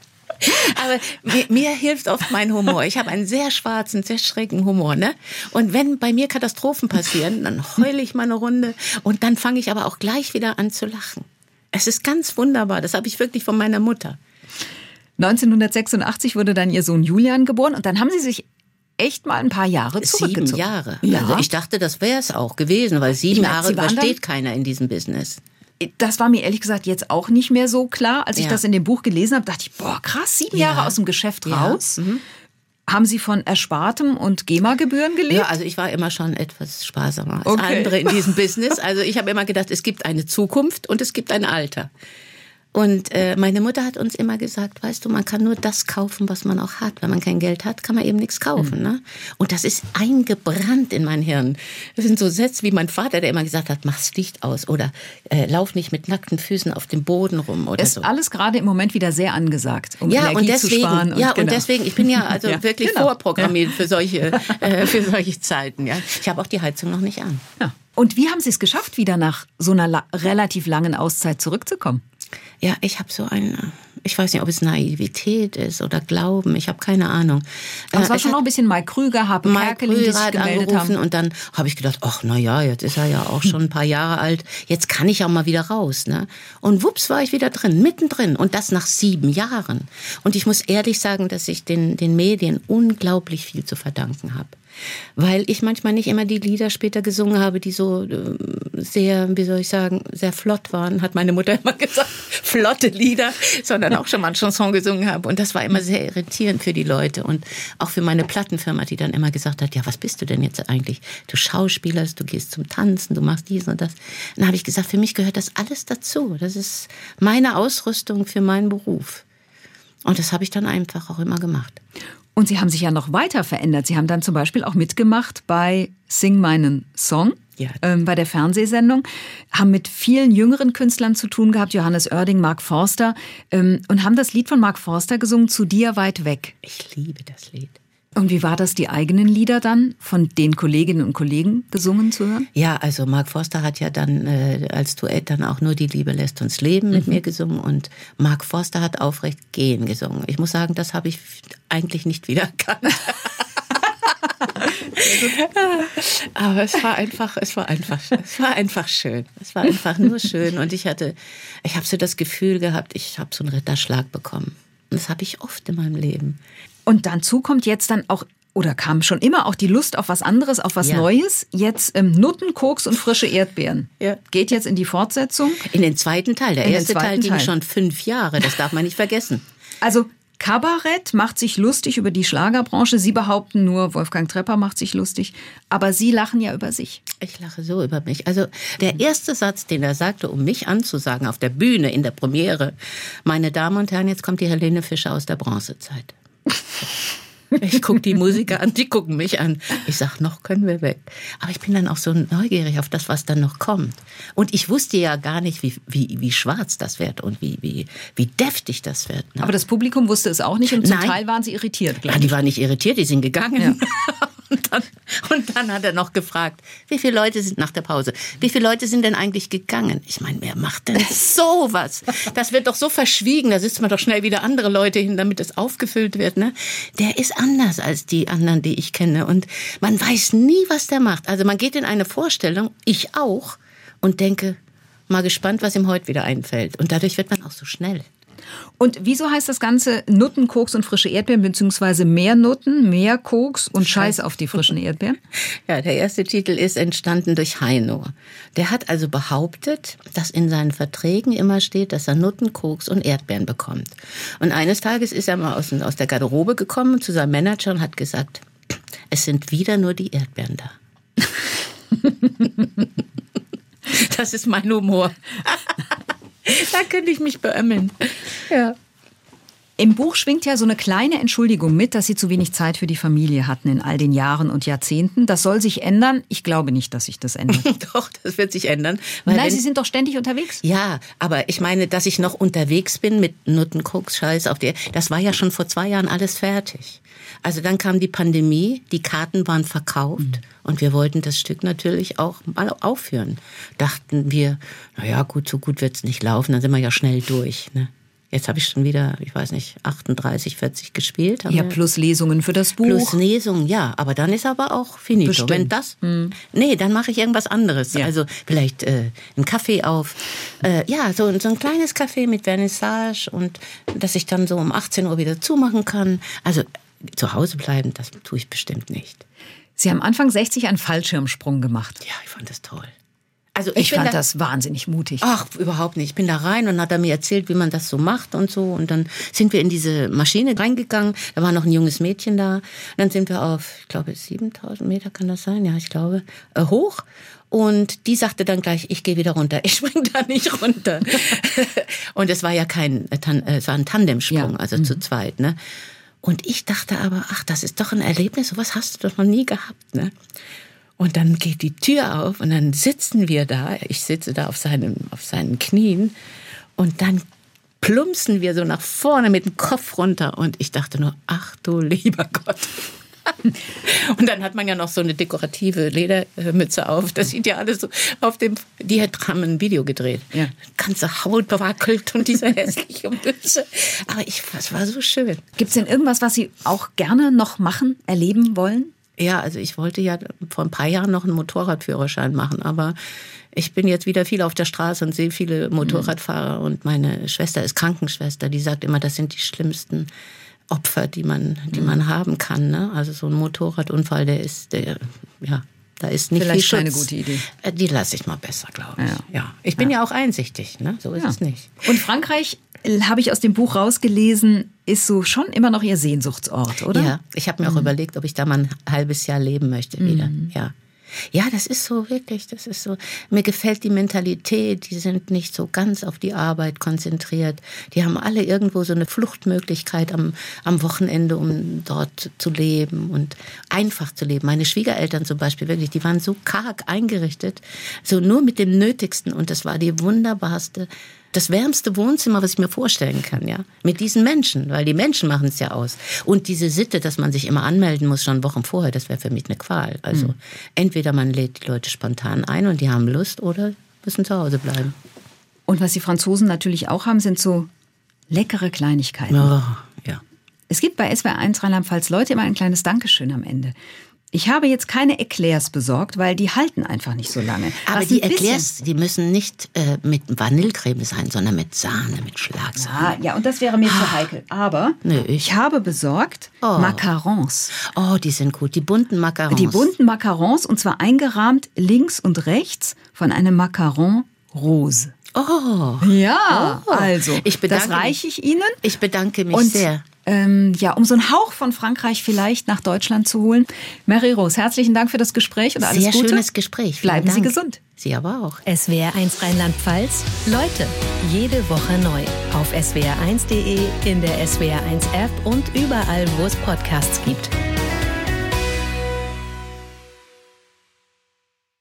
Aber mir, mir hilft oft mein Humor. Ich habe einen sehr schwarzen, sehr schrägen Humor. Ne? Und wenn bei mir Katastrophen passieren, dann heule ich mal eine Runde und dann fange ich aber auch gleich wieder an zu lachen. Es ist ganz wunderbar. Das habe ich wirklich von meiner Mutter. 1986 wurde dann ihr Sohn Julian geboren und dann haben sie sich echt mal ein paar Jahre Sieben zurückgezogen. Jahre. Ja. Also ich dachte, das wäre es auch gewesen, weil sieben meine, Jahre übersteht keiner in diesem Business. Das war mir ehrlich gesagt jetzt auch nicht mehr so klar. Als ich Ja. das in dem Buch gelesen habe, dachte ich, boah, krass, sieben Ja. Jahre aus dem Geschäft Ja. Mhm. Haben Sie von Erspartem und GEMA-Gebühren gelebt? Ja, also ich war immer schon etwas sparsamer als Okay. andere in diesem *laughs* Business. Also ich habe immer gedacht, es gibt eine Zukunft und es gibt ein Alter. Und äh, meine Mutter hat uns immer gesagt, weißt du, man kann nur das kaufen, was man auch hat. Wenn man kein Geld hat, kann man eben nichts kaufen. Ne? Und das ist eingebrannt in mein Hirn. Das sind so Sätze wie mein Vater, der immer gesagt hat, mach's Licht aus oder äh, lauf nicht mit nackten Füßen auf dem Boden rum oder ist so. alles gerade im Moment wieder sehr angesagt, um Ja, Energie und deswegen, zu sparen. ja, genau. und deswegen, ich bin ja also *laughs* Ja, wirklich genau. vorprogrammiert für solche, äh, für solche Zeiten. Ja. Ich habe auch die Heizung noch nicht an. Ja. Und wie haben Sie es geschafft, wieder nach so einer la relativ langen Auszeit zurückzukommen? Ja, ich habe so eine, ich weiß nicht, ob es Naivität ist oder Glauben, ich habe keine Ahnung. Aber es war Äh, schon noch ein bisschen Mike Krüger, Habe Mike Kerkeling, die sich gemeldet angerufen haben. und dann habe ich gedacht, ach na ja, jetzt ist er ja auch schon ein paar Jahre alt, jetzt kann ich auch mal wieder raus, ne? Und wups war ich wieder drin, mittendrin und das nach sieben Jahren. Und ich muss ehrlich sagen, dass ich den den Medien unglaublich viel zu verdanken habe. Weil ich manchmal nicht immer die Lieder später gesungen habe, die so äh, sehr, wie soll ich sagen, sehr flott waren, hat meine Mutter *laughs* immer gesagt, flotte Lieder, sondern auch schon mal eine Chanson gesungen habe. Und das war immer sehr irritierend für die Leute und auch für meine Plattenfirma, die dann immer gesagt hat, ja, was bist du denn jetzt eigentlich? Du schauspielerst, du gehst zum Tanzen, du machst dies und das. Dann habe ich gesagt, für mich gehört das alles dazu. Das ist meine Ausrüstung für meinen Beruf. Und das habe ich dann einfach auch immer gemacht. Und Sie haben sich ja noch weiter verändert. Sie haben dann zum Beispiel auch mitgemacht bei Sing meinen Song. Ja. Ähm, bei der Fernsehsendung, haben mit vielen jüngeren Künstlern zu tun gehabt, Johannes Oerding, Mark Forster, ähm, und haben das Lied von Mark Forster gesungen, Zu dir weit weg. Ich liebe das Lied. Und wie war das, die eigenen Lieder dann von den Kolleginnen und Kollegen gesungen zu hören? Ja, also Mark Forster hat ja dann äh, als Duett dann auch nur Die Liebe lässt uns leben mit mir gesungen und Mark Forster hat Aufrecht gehen gesungen. Ich muss sagen, das habe ich eigentlich nicht wiedererkannt. *laughs* Aber es war einfach, es war einfach, es war einfach schön. Es war einfach nur schön und ich hatte, ich habe so das Gefühl gehabt, ich habe so einen Ritterschlag bekommen. Und das habe ich oft in meinem Leben. Und dazu kommt jetzt dann auch, oder kam schon immer auch die Lust auf was anderes, auf was Ja. Neues. Jetzt ähm, Nutten, Koks und frische Erdbeeren. Ja. Geht jetzt in die Fortsetzung. In den zweiten Teil. Der In erste Teil ging Teil. schon fünf Jahre, das darf man nicht vergessen. Also Kabarett macht sich lustig über die Schlagerbranche. Sie behaupten nur, Wolfgang Trepper macht sich lustig. Aber Sie lachen ja über sich. Ich lache so über mich. Also der erste Satz, den er sagte, um mich anzusagen auf der Bühne in der Premiere, meine Damen und Herren, jetzt kommt die Helene Fischer aus der Bronzezeit. Ich gucke die Musiker an, die gucken mich an. Ich sag, noch können wir weg. Aber ich bin dann auch so neugierig auf das, was dann noch kommt. Und ich wusste ja gar nicht, wie, wie, wie schwarz das wird und wie, wie, wie deftig das wird. Ne? Aber das Publikum wusste es auch nicht und zum Nein. Teil waren sie irritiert, Ja, die waren nicht irritiert, die sind gegangen. *laughs* Und, dann, und dann hat er noch gefragt, wie viele Leute sind nach der Pause, wie viele Leute sind denn eigentlich gegangen? Ich meine, wer macht denn *laughs* sowas? Das wird doch so verschwiegen, da sitzt man doch schnell wieder andere Leute hin, damit es aufgefüllt wird. Ne? Der ist anders als die anderen, die ich kenne. Und man weiß nie, was der macht. Also man geht in eine Vorstellung, ich auch, und denke, mal gespannt, was ihm heute wieder einfällt. Und dadurch wird man auch so schnell. Und wieso heißt das Ganze Nutten, Koks und frische Erdbeeren, beziehungsweise mehr Nutten, mehr Koks und Scheiß auf die frischen Erdbeeren? *laughs* Ja, der erste Titel ist entstanden durch Heino. Der hat also behauptet, dass in seinen Verträgen immer steht, dass er Nutten, Koks und Erdbeeren bekommt. Und eines Tages ist er mal aus, aus der Garderobe gekommen zu seinem Manager und hat gesagt, es sind wieder nur die Erdbeeren da. *laughs* Das ist mein Humor. *laughs* Da könnte ich mich beömmeln. Ja. Im Buch schwingt ja so eine kleine Entschuldigung mit, dass Sie zu wenig Zeit für die Familie hatten in all den Jahren und Jahrzehnten. Das soll sich ändern. Ich glaube nicht, dass sich das ändert. *laughs* Doch, das wird sich ändern. Weil Nein, wenn- Sie sind doch ständig unterwegs. Ja, aber ich meine, dass ich noch unterwegs bin mit Nuttenkoks, Scheiß auf der, das war ja schon vor zwei Jahren alles fertig. Also dann kam die Pandemie, die Karten waren verkauft und wir wollten das Stück natürlich auch mal aufführen. Dachten wir, na ja, gut, so gut wird's nicht laufen, dann sind wir ja schnell durch. Ne? Jetzt habe ich schon wieder, ich weiß nicht, 38, 40 gespielt. Ja, plus Lesungen für das Buch. Plus Lesung, ja, aber dann ist aber auch finito. Bestimmt. Wenn das, nee, dann mache ich irgendwas anderes. Ja. Also vielleicht äh, einen Kaffee auf, äh, ja, so, so ein kleines Café mit Vernissage und dass ich dann so um 18 Uhr wieder zumachen kann. Also zu Hause bleiben, das tue ich bestimmt nicht. Sie haben Anfang 60 einen Fallschirmsprung gemacht. Ja, ich fand das toll. Also Ich, bin fand da- das wahnsinnig mutig. Ach, überhaupt nicht. Ich bin da rein und hat er mir erzählt, wie man das so macht und so. Und dann sind wir in diese Maschine reingegangen. Da war noch ein junges Mädchen da. Und dann sind wir auf, ich glaube, 7000 Meter kann das sein? Ja, ich glaube, äh, hoch. Und die sagte dann gleich, ich gehe wieder runter. *laughs* Ich spring da nicht runter. *laughs* und es war ja kein, äh, äh, es war ein Tandemsprung, Ja. also zu zweit, ne? Und ich dachte aber, ach, das ist doch ein Erlebnis, sowas hast du doch noch nie gehabt, ne? Und dann geht die Tür auf und dann sitzen wir da. Ich sitze da auf seinen, auf seinen Knien und dann plumpsen wir so nach vorne mit dem Kopf runter und ich dachte nur, ach du lieber Gott. *laughs* Und dann hat man ja noch so eine dekorative Ledermütze auf. Das sieht ja alles so auf dem. Die hat- haben ein Video gedreht. Ja. Ganze Haut bewackelt und diese *laughs* hässliche Mütze. Aber ich, das war so schön. Gibt es denn irgendwas, was Sie auch gerne noch machen, erleben wollen? Ja, also ich wollte ja vor ein paar Jahren noch einen Motorradführerschein machen, aber ich bin jetzt wieder viel auf der Straße und sehe viele Motorradfahrer und meine Schwester ist Krankenschwester, die sagt immer, das sind die schlimmsten Opfer, die man, die man haben kann. Ne? Also so ein Motorradunfall, der ist, der, ja, da ist nicht Vielleicht viel keine gute Idee. Äh, Die lasse ich mal besser, glaube ich. Ja. Ja. Ich bin ja, auch einsichtig, ne? so ist es nicht. Und Frankreich, äh, habe ich aus dem Buch rausgelesen, ist so schon immer noch Ihr Sehnsuchtsort, oder? Ja, ich habe mir auch überlegt, ob ich da mal ein halbes Jahr leben möchte wieder. Ja. Ja, das ist so wirklich, das ist so. Mir gefällt die Mentalität, die sind nicht so ganz auf die Arbeit konzentriert. Die haben alle irgendwo so eine Fluchtmöglichkeit am, am Wochenende, um dort zu leben und einfach zu leben. Meine Schwiegereltern zum Beispiel, wirklich, die waren so karg eingerichtet, so nur mit dem Nötigsten und das war die wunderbarste das wärmste Wohnzimmer, was ich mir vorstellen kann, ja. Mit diesen Menschen, weil die Menschen machen es ja aus. Und diese Sitte, dass man sich immer anmelden muss, schon Wochen vorher, das wäre für mich eine Qual. Also entweder man lädt die Leute spontan ein und die haben Lust oder müssen zu Hause bleiben. Und was die Franzosen natürlich auch haben, sind so leckere Kleinigkeiten. Oh, ja. Es gibt bei SWR1 Rheinland-Pfalz Leute immer ein kleines Dankeschön am Ende. Ich habe jetzt keine Eclairs besorgt, weil die halten einfach nicht so lange. Aber Was die Eclairs, die müssen nicht äh, mit Vanillecreme sein, sondern mit Sahne, mit Schlagsahne. Ah, ja, und das wäre mir zu heikel. Aber Nö, ich- ich habe besorgt Oh. Macarons. Oh, die sind gut. Die bunten Macarons. Die bunten Macarons und zwar eingerahmt links und rechts von einem Macaron rose. Oh, Ja, Oh. also Ich bedanke das reiche ich Ihnen. ich bedanke mich Und sehr. Ähm, ja, um so einen Hauch von Frankreich vielleicht nach Deutschland zu holen. Mary Rose, herzlichen Dank für das Gespräch und alles Sehr Gute. schönes Gespräch. Vielen Bleiben Sie Dank. gesund. Sie aber auch. SWR1 Rheinland-Pfalz. Leute, jede Woche neu. Auf swr1.de, in der SWR1 App und überall, wo es Podcasts gibt.